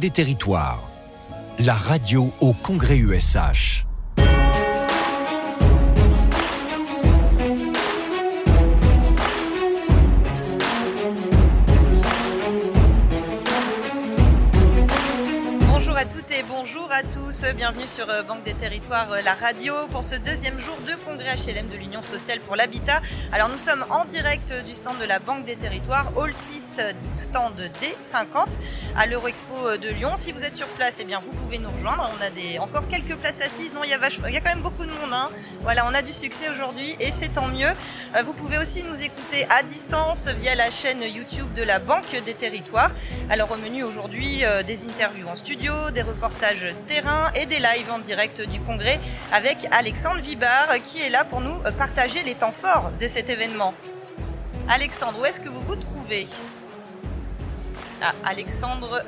Des Territoires, la radio au Congrès USH. Sur euh, Banque des Territoires, euh, la radio, pour ce deuxième jour de congrès HLM de l'Union sociale pour l'habitat. Alors nous sommes en direct du stand de la Banque des Territoires, Hall 6, euh, stand D50, à l'Euroexpo de Lyon. Si vous êtes sur place, eh bien vous pouvez nous rejoindre. On a des, encore quelques places assises. Non, il y a, quand même beaucoup de monde. hein. Voilà, on a du succès aujourd'hui et c'est tant mieux. Vous pouvez aussi nous écouter à distance via la chaîne YouTube de la Banque des Territoires. Alors au menu aujourd'hui, des interviews en studio, des reportages terrain et des lives en direct du congrès avec Alexandre Vibard qui est là pour nous partager les temps forts de cet événement. Alexandre, où est-ce que vous vous trouvez? Ah, Alexandre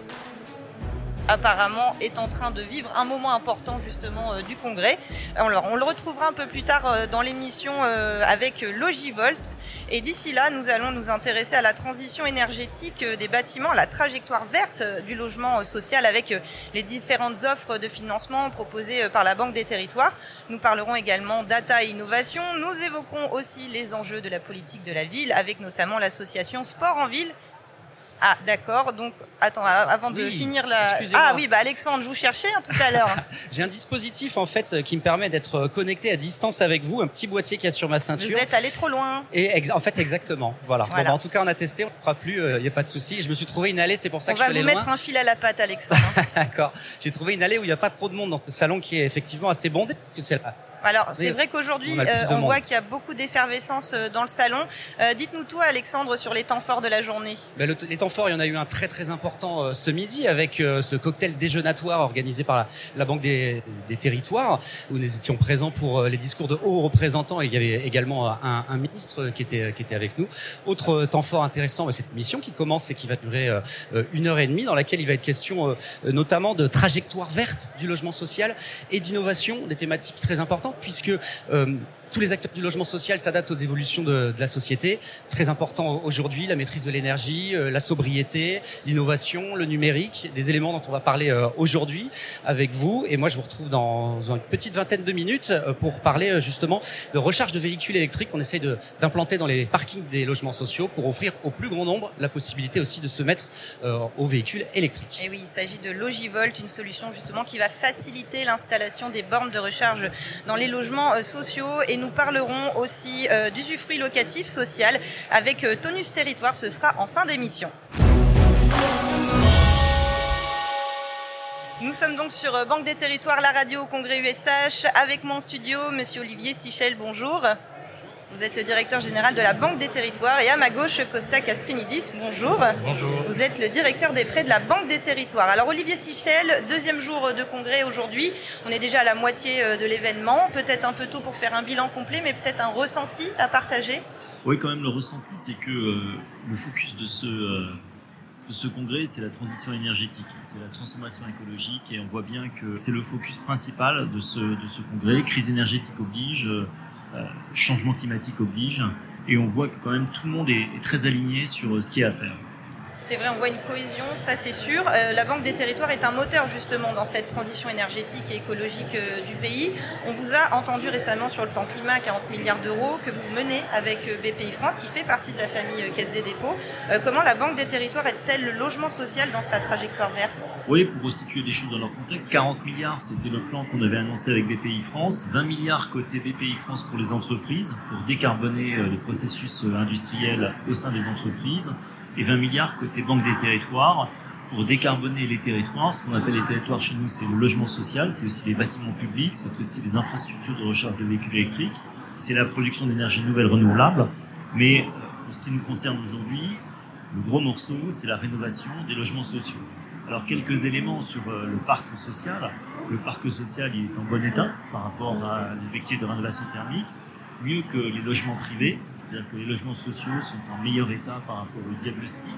apparemment est en train de vivre un moment important justement euh, du congrès. On le retrouvera un peu plus tard euh, dans l'émission euh, avec Logivolt. Et d'ici là, nous allons nous intéresser à la transition énergétique des bâtiments, la trajectoire verte du logement social avec les différentes offres de financement proposées par la Banque des Territoires. Nous parlerons également data et innovation. Nous évoquerons aussi les enjeux de la politique de la ville avec notamment l'association Sport en Ville. Ah, d'accord. Donc, attends, avant de Oui, finir la. Ah oui, bah Alexandre, je vous cherchais hein, tout à l'heure. J'ai un dispositif en fait euh, qui me permet d'être euh, connecté à distance avec vous, un petit boîtier qu'il y a sur ma vous ceinture. êtes allé trop loin. Et en fait exactement, voilà. Voilà. Bon, bah, en tout cas on a testé, on ne fera plus, il n'y a pas de souci. Je me suis trouvé une allée, c'est pour ça On que je va suis vous allé mettre loin. un fil à la patte, Alexandre. D'accord. J'ai trouvé une allée où il n'y a pas trop de monde dans ce salon qui est effectivement assez bondé. parce que c'est la- Alors, c'est vrai qu'aujourd'hui, on euh, on voit qu'il y a beaucoup d'effervescence euh, dans le salon. Euh, Dites-nous tout, Alexandre, sur les temps forts de la journée. Ben, le- les temps forts, il y en a eu un très très important euh, ce midi avec euh, ce cocktail déjeunatoire organisé par la, la Banque des, des Territoires où nous étions présents pour les discours de hauts représentants et il y avait également un, un ministre qui était qui était avec nous. Autre temps fort intéressant, ben, cette mission qui commence et qui va durer une heure et demie dans laquelle il va être question notamment de trajectoire verte du logement social et d'innovation, des thématiques très importantes puisque euh, tous les acteurs du logement social s'adaptent aux évolutions de, de la société. Très important aujourd'hui, la maîtrise de l'énergie, euh, la sobriété, l'innovation, le numérique, des éléments dont on va parler euh, aujourd'hui avec vous. Et moi, je vous retrouve dans une petite vingtaine de minutes euh, pour parler justement de recharge de véhicules électriques qu'on essaye d'implanter dans les parkings des logements sociaux pour offrir au plus grand nombre la possibilité aussi de se mettre aux véhicules électriques. Et oui, il s'agit de Logivolt, une solution justement qui va faciliter l'installation des bornes de recharge dans les logements sociaux. Et nous parlerons aussi euh, d'usufruit locatif social avec euh, Tonus Territoire. Ce sera en fin d'émission. Nous sommes donc sur euh, Banque des Territoires, la radio au Congrès USH. Avec mon studio, Monsieur Olivier Sichel, bonjour. Vous êtes le directeur général de la Banque des Territoires. Et à ma gauche, Costa Castrinidis, bonjour. Bonjour. Vous êtes le directeur des prêts de la Banque des Territoires. Alors Olivier Sichel, deuxième jour de congrès aujourd'hui. On est déjà à la moitié euh, de l'événement. Peut-être un peu tôt pour faire un bilan complet, mais peut-être un ressenti à partager. Oui, quand même, le ressenti, c'est que euh, le focus de ce, euh, de ce congrès, c'est la transition énergétique, c'est la transformation écologique, et on voit bien que c'est le focus principal de ce, de ce congrès. Crise énergétique oblige, euh, changement climatique oblige, et on voit que quand même tout le monde est, est très aligné sur euh, ce qu'il y a à faire. C'est vrai, on voit une cohésion, ça c'est sûr. Euh, la Banque des Territoires est un moteur justement dans cette transition énergétique et écologique euh, du pays. On vous a entendu récemment sur le plan climat, 40 milliards d'euros que vous menez avec euh, BPI France, qui fait partie de la famille Caisse des dépôts. Comment la Banque des Territoires aide-t-elle le logement social dans sa trajectoire verte? Oui, pour resituer les choses dans leur contexte, 40 milliards, c'était le plan qu'on avait annoncé avec BPI France, 20 milliards côté BPI France pour les entreprises, pour décarboner les processus industriels au sein des entreprises, et 20 milliards côté Banque des Territoires pour décarboner les territoires. Ce qu'on appelle les territoires chez nous, c'est le logement social, c'est aussi les bâtiments publics, c'est aussi les infrastructures de recharge de véhicules électriques, c'est la production d'énergie nouvelle renouvelable. Mais euh, pour ce qui nous concerne aujourd'hui, le gros morceau, c'est la rénovation des logements sociaux. Alors quelques éléments sur euh, le parc social. Le parc social il est en bon état par rapport à l'objectif de rénovation thermique, mieux que les logements privés, c'est-à-dire que les logements sociaux sont en meilleur état par rapport au diagnostic.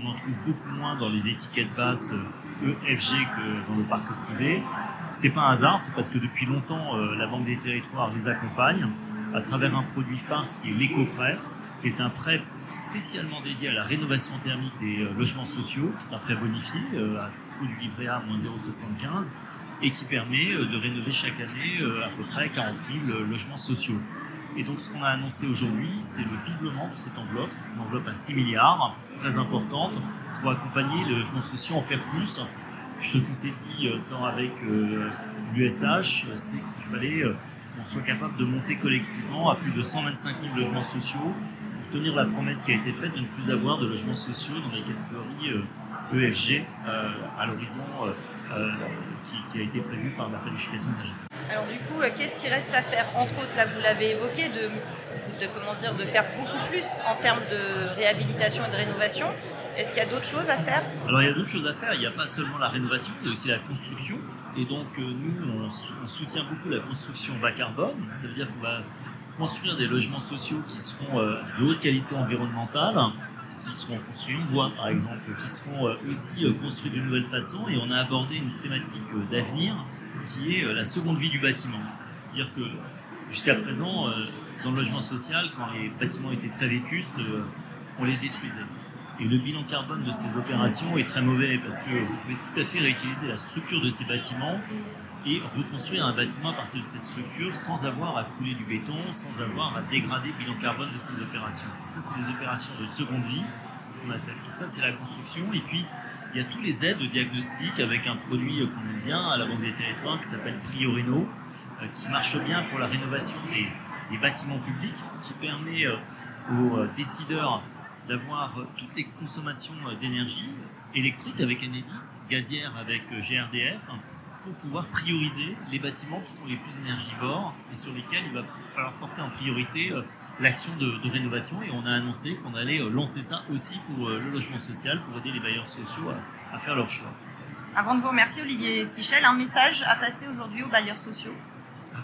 On en trouve beaucoup moins dans les étiquettes basses euh, EFG que dans le parc privé. C'est pas un hasard, c'est parce que depuis longtemps euh, la Banque des Territoires les accompagne à travers un produit phare qui est l'éco-prêt, qui est un prêt spécialement dédié à la rénovation thermique des euh, logements sociaux, un prêt bonifié à taux du livret A moins 0,75 et qui permet euh, de rénover chaque année à peu près 40 000 logements sociaux. Et donc ce qu'on a annoncé aujourd'hui, c'est le doublement de cette enveloppe, c'est une enveloppe à 6 milliards, très importante, pour accompagner les logements sociaux, en faire plus. Ce qu'on s'est dit dans, avec l'USH, c'est qu'il fallait qu'on soit capable de monter collectivement à plus de 125 000 logements sociaux tenir la promesse qui a été faite de ne plus avoir de logements sociaux dans les catégories EFG euh, e euh, à l'horizon euh, qui, a été prévu par la planification énergétique. Alors du coup, qu'est-ce qui reste à faire? Entre autres, là vous l'avez évoqué, de, de, comment dire, de faire beaucoup plus en termes de réhabilitation et de rénovation. Est-ce qu'il y a d'autres choses à faire? Alors il y a d'autres choses à faire. Il n'y a pas seulement la rénovation, il y a aussi la construction. Et donc nous, on, on soutient beaucoup la construction bas carbone. Ça veut dire qu'on va construire des logements sociaux qui seront euh, de haute qualité environnementale, qui seront construits en bois par exemple, qui seront euh, aussi euh, construits de nouvelles façons. Et on a abordé une thématique d'avenir qui est la seconde vie du bâtiment. C'est-à-dire que jusqu'à présent, dans le logement social, quand les bâtiments étaient très vétustes, on les détruisait. Et le bilan carbone de ces opérations est très mauvais parce que vous pouvez tout à fait réutiliser la structure de ces bâtiments et reconstruire un bâtiment à partir de ces structures sans avoir à couler du béton, sans avoir à dégrader le bilan carbone de ces opérations. Ça, c'est des opérations de seconde vie qu'on a faites. Donc ça, c'est la construction. Et puis, il y a tous les aides de diagnostic avec un produit qu'on aime bien à la Banque des Territoires qui s'appelle Priorino, euh, qui marche bien pour la rénovation des, bâtiments publics, qui permet euh, aux euh, décideurs d'avoir toutes les consommations d'énergie électrique avec Enedis, gazière avec GRDF, pour pouvoir prioriser les bâtiments qui sont les plus énergivores et sur lesquels il va falloir porter en priorité euh, l'action de, rénovation. Et on a annoncé qu'on allait euh, lancer ça aussi pour euh, le logement social, pour aider les bailleurs sociaux à, faire leur choix. Avant de vous remercier, Olivier Sichel, un message à passer aujourd'hui aux bailleurs sociaux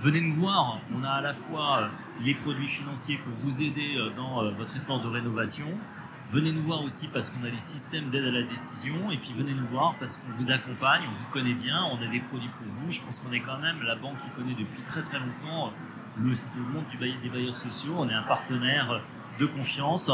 Venez nous voir, on a à la fois les produits financiers pour vous aider dans votre effort de rénovation, Venez nous voir aussi parce qu'on a les systèmes d'aide à la décision et puis venez nous voir parce qu'on vous accompagne, on vous connaît bien, on a des produits pour vous. Je pense qu'on est quand même la banque qui connaît depuis très très longtemps le, monde du des bailleurs sociaux. On est un partenaire de confiance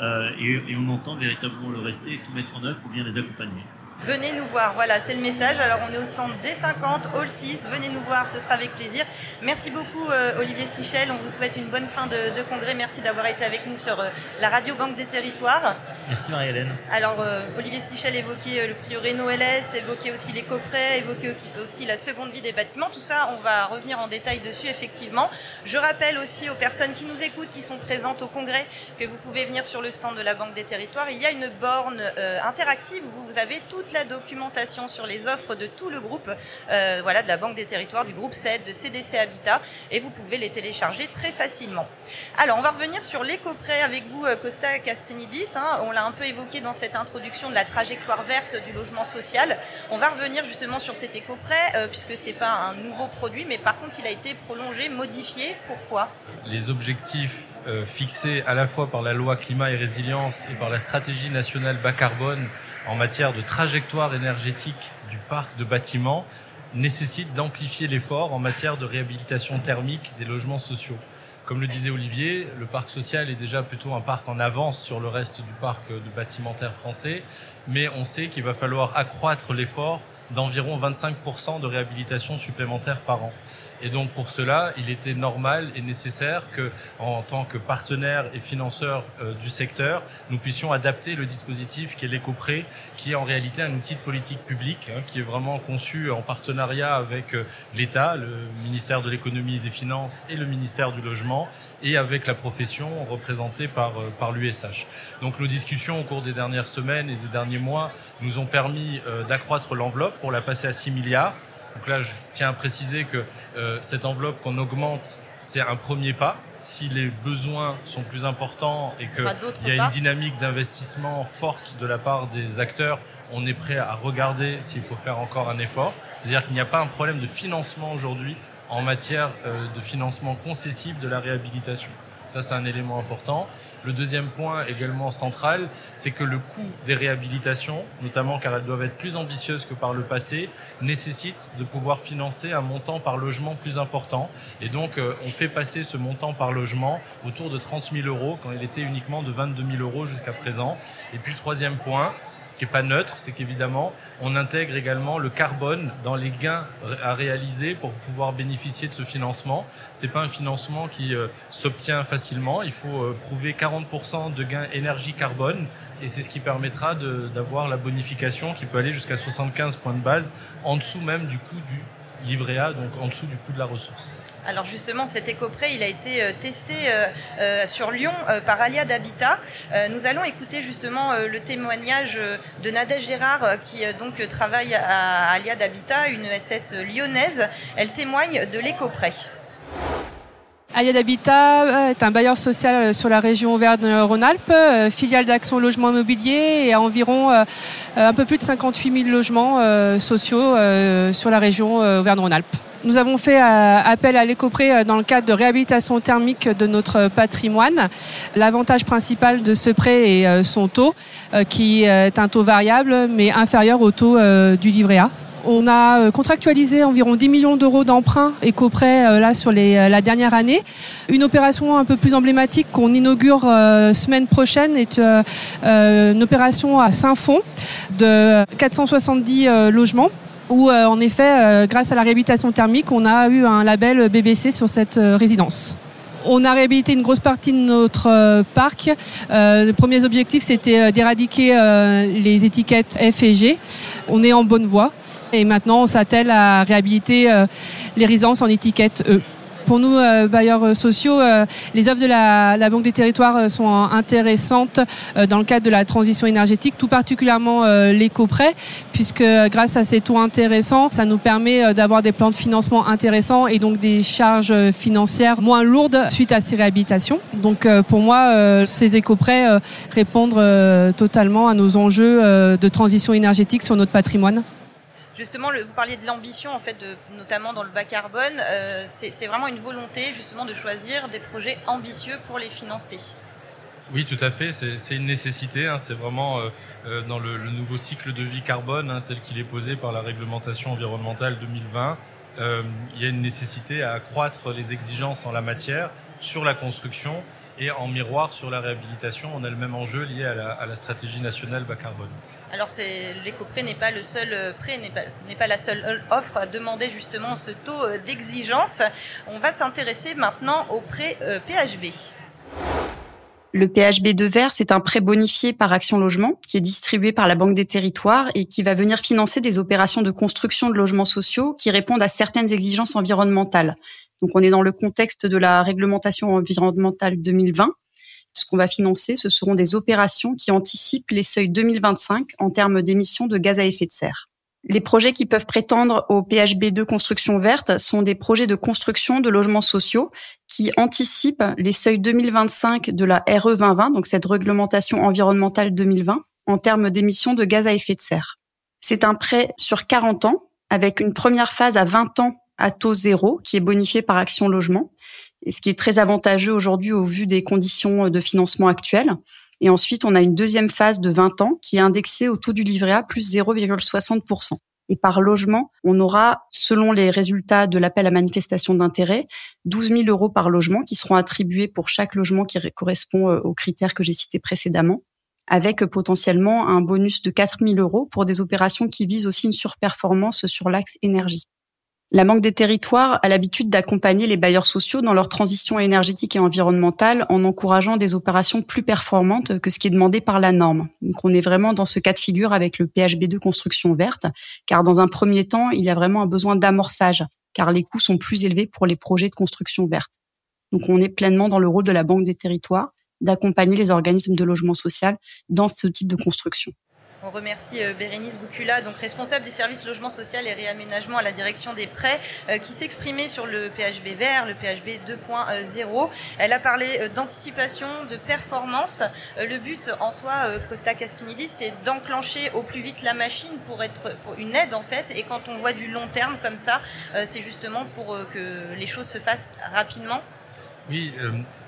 euh, et, et, on entend véritablement le rester et tout mettre en œuvre pour bien les accompagner. Venez nous voir, voilà, c'est le message. Alors on est au stand D50, Hall 6, venez nous voir, ce sera avec plaisir. Merci beaucoup euh, Olivier Sichel, on vous souhaite une bonne fin de, congrès. Merci d'avoir été avec nous sur euh, la Radio Banque des Territoires. Merci Marie-Hélène. Alors euh, Olivier Sichel évoquait le prix Renault LS, évoquait aussi les coprets, évoquait aussi la seconde vie des bâtiments. Tout ça, on va revenir en détail dessus effectivement. Je rappelle aussi aux personnes qui nous écoutent, qui sont présentes au congrès, que vous pouvez venir sur le stand de la Banque des Territoires. Il y a une borne interactive où vous avez toute la documentation sur les offres de tout le groupe, euh, voilà, de la Banque des Territoires, du groupe CED, de CDC Habitat, et vous pouvez les télécharger très facilement. Alors, on va revenir sur l'éco-prêt avec vous, euh, Costa Castrinidis. Hein. on l'a un peu évoqué dans cette introduction de la trajectoire verte du logement social. On va revenir justement sur cet éco-prêt, euh, puisque c'est pas un nouveau produit, mais par contre, il a été prolongé, modifié. Pourquoi? Les objectifs fixés à la fois par la loi climat et résilience et par la stratégie nationale bas carbone en matière de trajectoire énergétique du parc de bâtiments nécessite d'amplifier l'effort en matière de réhabilitation thermique des logements sociaux. Comme le disait Olivier, le parc social est déjà plutôt un parc en avance sur le reste du parc de bâtimentaire français, mais on sait qu'il va falloir accroître l'effort d'environ 25% de réhabilitation supplémentaire par an. Et donc pour cela, il était normal et nécessaire que, en tant que partenaire et financeur euh, du secteur, nous puissions adapter le dispositif qui est l'éco-prêt, qui est en réalité un outil de politique publique, hein, qui est vraiment conçu en partenariat avec euh, l'État, le ministère de l'économie et des finances et le ministère du logement, et avec la profession représentée par, euh, par l'USH. Donc nos discussions au cours des dernières semaines et des derniers mois nous ont permis d'accroître l'enveloppe pour la passer à 6 milliards. Donc là, je tiens à préciser que euh, cette enveloppe qu'on augmente, c'est un premier pas. Si les besoins sont plus importants et qu'il y a une dynamique d'investissement forte de la part des acteurs, on est prêt à regarder s'il faut faire encore un effort. C'est-à-dire qu'il n'y a pas un problème de financement aujourd'hui en matière euh, de financement concessif de la réhabilitation. Ça, c'est un élément important. Le deuxième point également central, c'est que le coût des réhabilitations, notamment car elles doivent être plus ambitieuses que par le passé, nécessite de pouvoir financer un montant par logement plus important. Et donc, euh, on fait passer ce montant par logement autour de 30 000 euros quand il était uniquement de 22 000 euros jusqu'à présent. Et puis, troisième point, qui est pas neutre, c'est qu'évidemment, on intègre également le carbone dans les gains à réaliser pour pouvoir bénéficier de ce financement. C'est pas un financement qui euh, s'obtient facilement. Il faut euh, prouver 40% de gains énergie carbone. Et c'est ce qui permettra d'avoir la bonification qui peut aller jusqu'à 75 points de base, en dessous même du coût du livret A, donc en dessous du coût de la ressource. Alors justement, cet éco-prêt, il a été euh, testé euh, euh, sur Lyon par Alia d'Habitat. Nous allons écouter justement le témoignage de Nadège Gérard, qui donc travaille à Alia d'Habitat, une SS lyonnaise. Elle témoigne de l'éco-prêt. Aliad Habitat est un bailleur social sur la région Auvergne-Rhône-Alpes, filiale d'Action Logement Immobilier et a environ un peu plus de 58 000 logements sociaux sur la région Auvergne-Rhône-Alpes. Nous avons fait euh, appel à l'écopré euh, dans le cadre de réhabilitation thermique de notre patrimoine. L'avantage principal de ce prêt est euh, son taux, qui est un taux variable mais inférieur au taux du livret A. On a contractualisé environ 10 millions d'euros d'emprunts éco-prêts là sur la dernière année. Une opération un peu plus emblématique qu'on inaugure semaine prochaine est une opération à Saint-Fond de 470 logements où euh, en effet, euh, grâce à la réhabilitation thermique, on a eu un label BBC sur cette euh, résidence. On a réhabilité une grosse partie de notre parc. Euh, les premiers objectifs, c'était d'éradiquer les étiquettes F et G. On est en bonne voie. Et maintenant, on s'attelle à réhabiliter les résidences en étiquette E. Pour nous, euh, bailleurs euh, sociaux, euh, les offres de la, Banque des territoires sont intéressantes dans le cadre de la transition énergétique, tout particulièrement l'éco-prêt, puisque grâce à ces taux intéressants, ça nous permet d'avoir des plans de financement intéressants et donc des charges financières moins lourdes suite à ces réhabilitations. Donc pour moi, ces éco-prêts répondent totalement à nos enjeux de transition énergétique sur notre patrimoine. Justement, vous parliez de l'ambition, en fait, notamment dans le bas carbone. Euh, c'est vraiment une volonté, de choisir des projets ambitieux pour les financer. Oui, tout à fait. C'est une nécessité. Hein. C'est vraiment euh, euh, dans le, nouveau cycle de vie carbone hein, tel qu'il est posé par la réglementation environnementale 2020. il y a une nécessité à accroître les exigences en la matière sur la construction et en miroir sur la réhabilitation. On a le même enjeu lié à à la stratégie nationale bas carbone. Alors l'éco-prêt n'est pas le seul euh, prêt, n'est pas, la seule euh, offre à demander justement ce taux euh, d'exigence. On va s'intéresser maintenant au prêt PHB. Le PHB de verre, c'est un prêt bonifié par Action Logement qui est distribué par la Banque des Territoires et qui va venir financer des opérations de construction de logements sociaux qui répondent à certaines exigences environnementales. Donc on est dans le contexte de la réglementation environnementale 2020 ce qu'on va financer, ce seront des opérations qui anticipent les seuils 2025 en termes d'émissions de gaz à effet de serre. Les projets qui peuvent prétendre au PHB2 construction verte sont des projets de construction de logements sociaux qui anticipent les seuils 2025 de la RE 2020, donc cette réglementation environnementale 2020, en termes d'émissions de gaz à effet de serre. C'est un prêt sur 40 ans avec une première phase à 20 ans à taux zéro qui est bonifié par Action Logement ce qui est très avantageux aujourd'hui au vu des conditions de financement actuelles. Et ensuite, on a une deuxième phase de 20 ans qui est indexée au taux du livret A plus 0,60%. Et par logement, on aura, selon les résultats de l'appel à manifestation d'intérêt, 12 000 euros par logement qui seront attribués pour chaque logement qui correspond euh, aux critères que j'ai cités précédemment, avec potentiellement un bonus de 4 000 euros pour des opérations qui visent aussi une surperformance sur l'axe énergie. La Banque des territoires a l'habitude d'accompagner les bailleurs sociaux dans leur transition énergétique et environnementale en encourageant des opérations plus performantes que ce qui est demandé par la norme. Donc on est vraiment dans ce cas de figure avec le PHB2 construction verte, car dans un premier temps, il y a vraiment un besoin d'amorçage, car les coûts sont plus élevés pour les projets de construction verte. Donc on est pleinement dans le rôle de la Banque des territoires d'accompagner les organismes de logement social dans ce type de construction. On remercie euh, Bérénice Boucula, donc responsable du service logement social et réaménagement à la direction des prêts, euh, qui s'exprimait sur le PHB vert, le PHB 2.0. Elle a parlé euh, d'anticipation, de performance. Le but en soi, Costa Castrinidis, c'est d'enclencher au plus vite la machine pour être pour une aide en fait. Et quand on voit du long terme comme ça, c'est justement pour que les choses se fassent rapidement. Oui,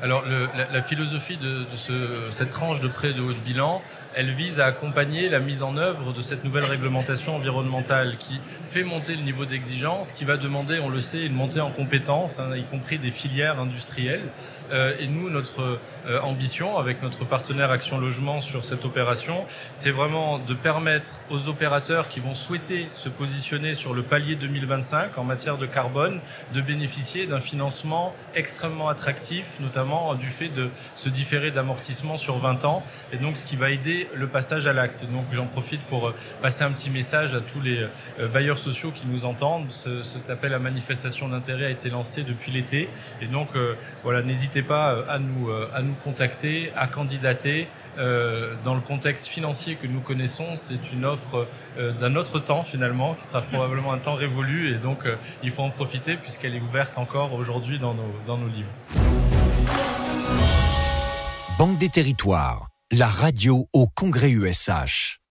alors le, la, philosophie de, de ce, cette tranche de prêt de haut de bilan, elle vise à accompagner la mise en œuvre de cette nouvelle réglementation environnementale qui fait monter le niveau d'exigence, qui va demander, on le sait, une montée en compétences, hein, y compris des filières industrielles. Euh, et nous, notre euh, ambition avec notre partenaire Action Logement sur cette opération, c'est vraiment de permettre aux opérateurs qui vont souhaiter se positionner sur le palier 2025 en matière de carbone de bénéficier d'un financement extrêmement attractif, notamment du fait de se différer d'amortissement sur 20 ans, et donc ce qui va aider le passage à l'acte. Donc j'en profite pour euh, passer un petit message à tous les bailleurs sociaux qui nous entendent. Ce, cet appel à manifestation d'intérêt a été lancé depuis l'été, et donc voilà, n'hésitez pas euh, à nous, euh, à nous contacter, à candidater. Euh, dans le contexte financier que nous connaissons, c'est une offre euh, d'un autre temps finalement, qui sera probablement un temps révolu, et donc euh, il faut en profiter puisqu'elle est ouverte encore aujourd'hui dans nos, dans nos livres. Banque des territoires, la radio au Congrès USH.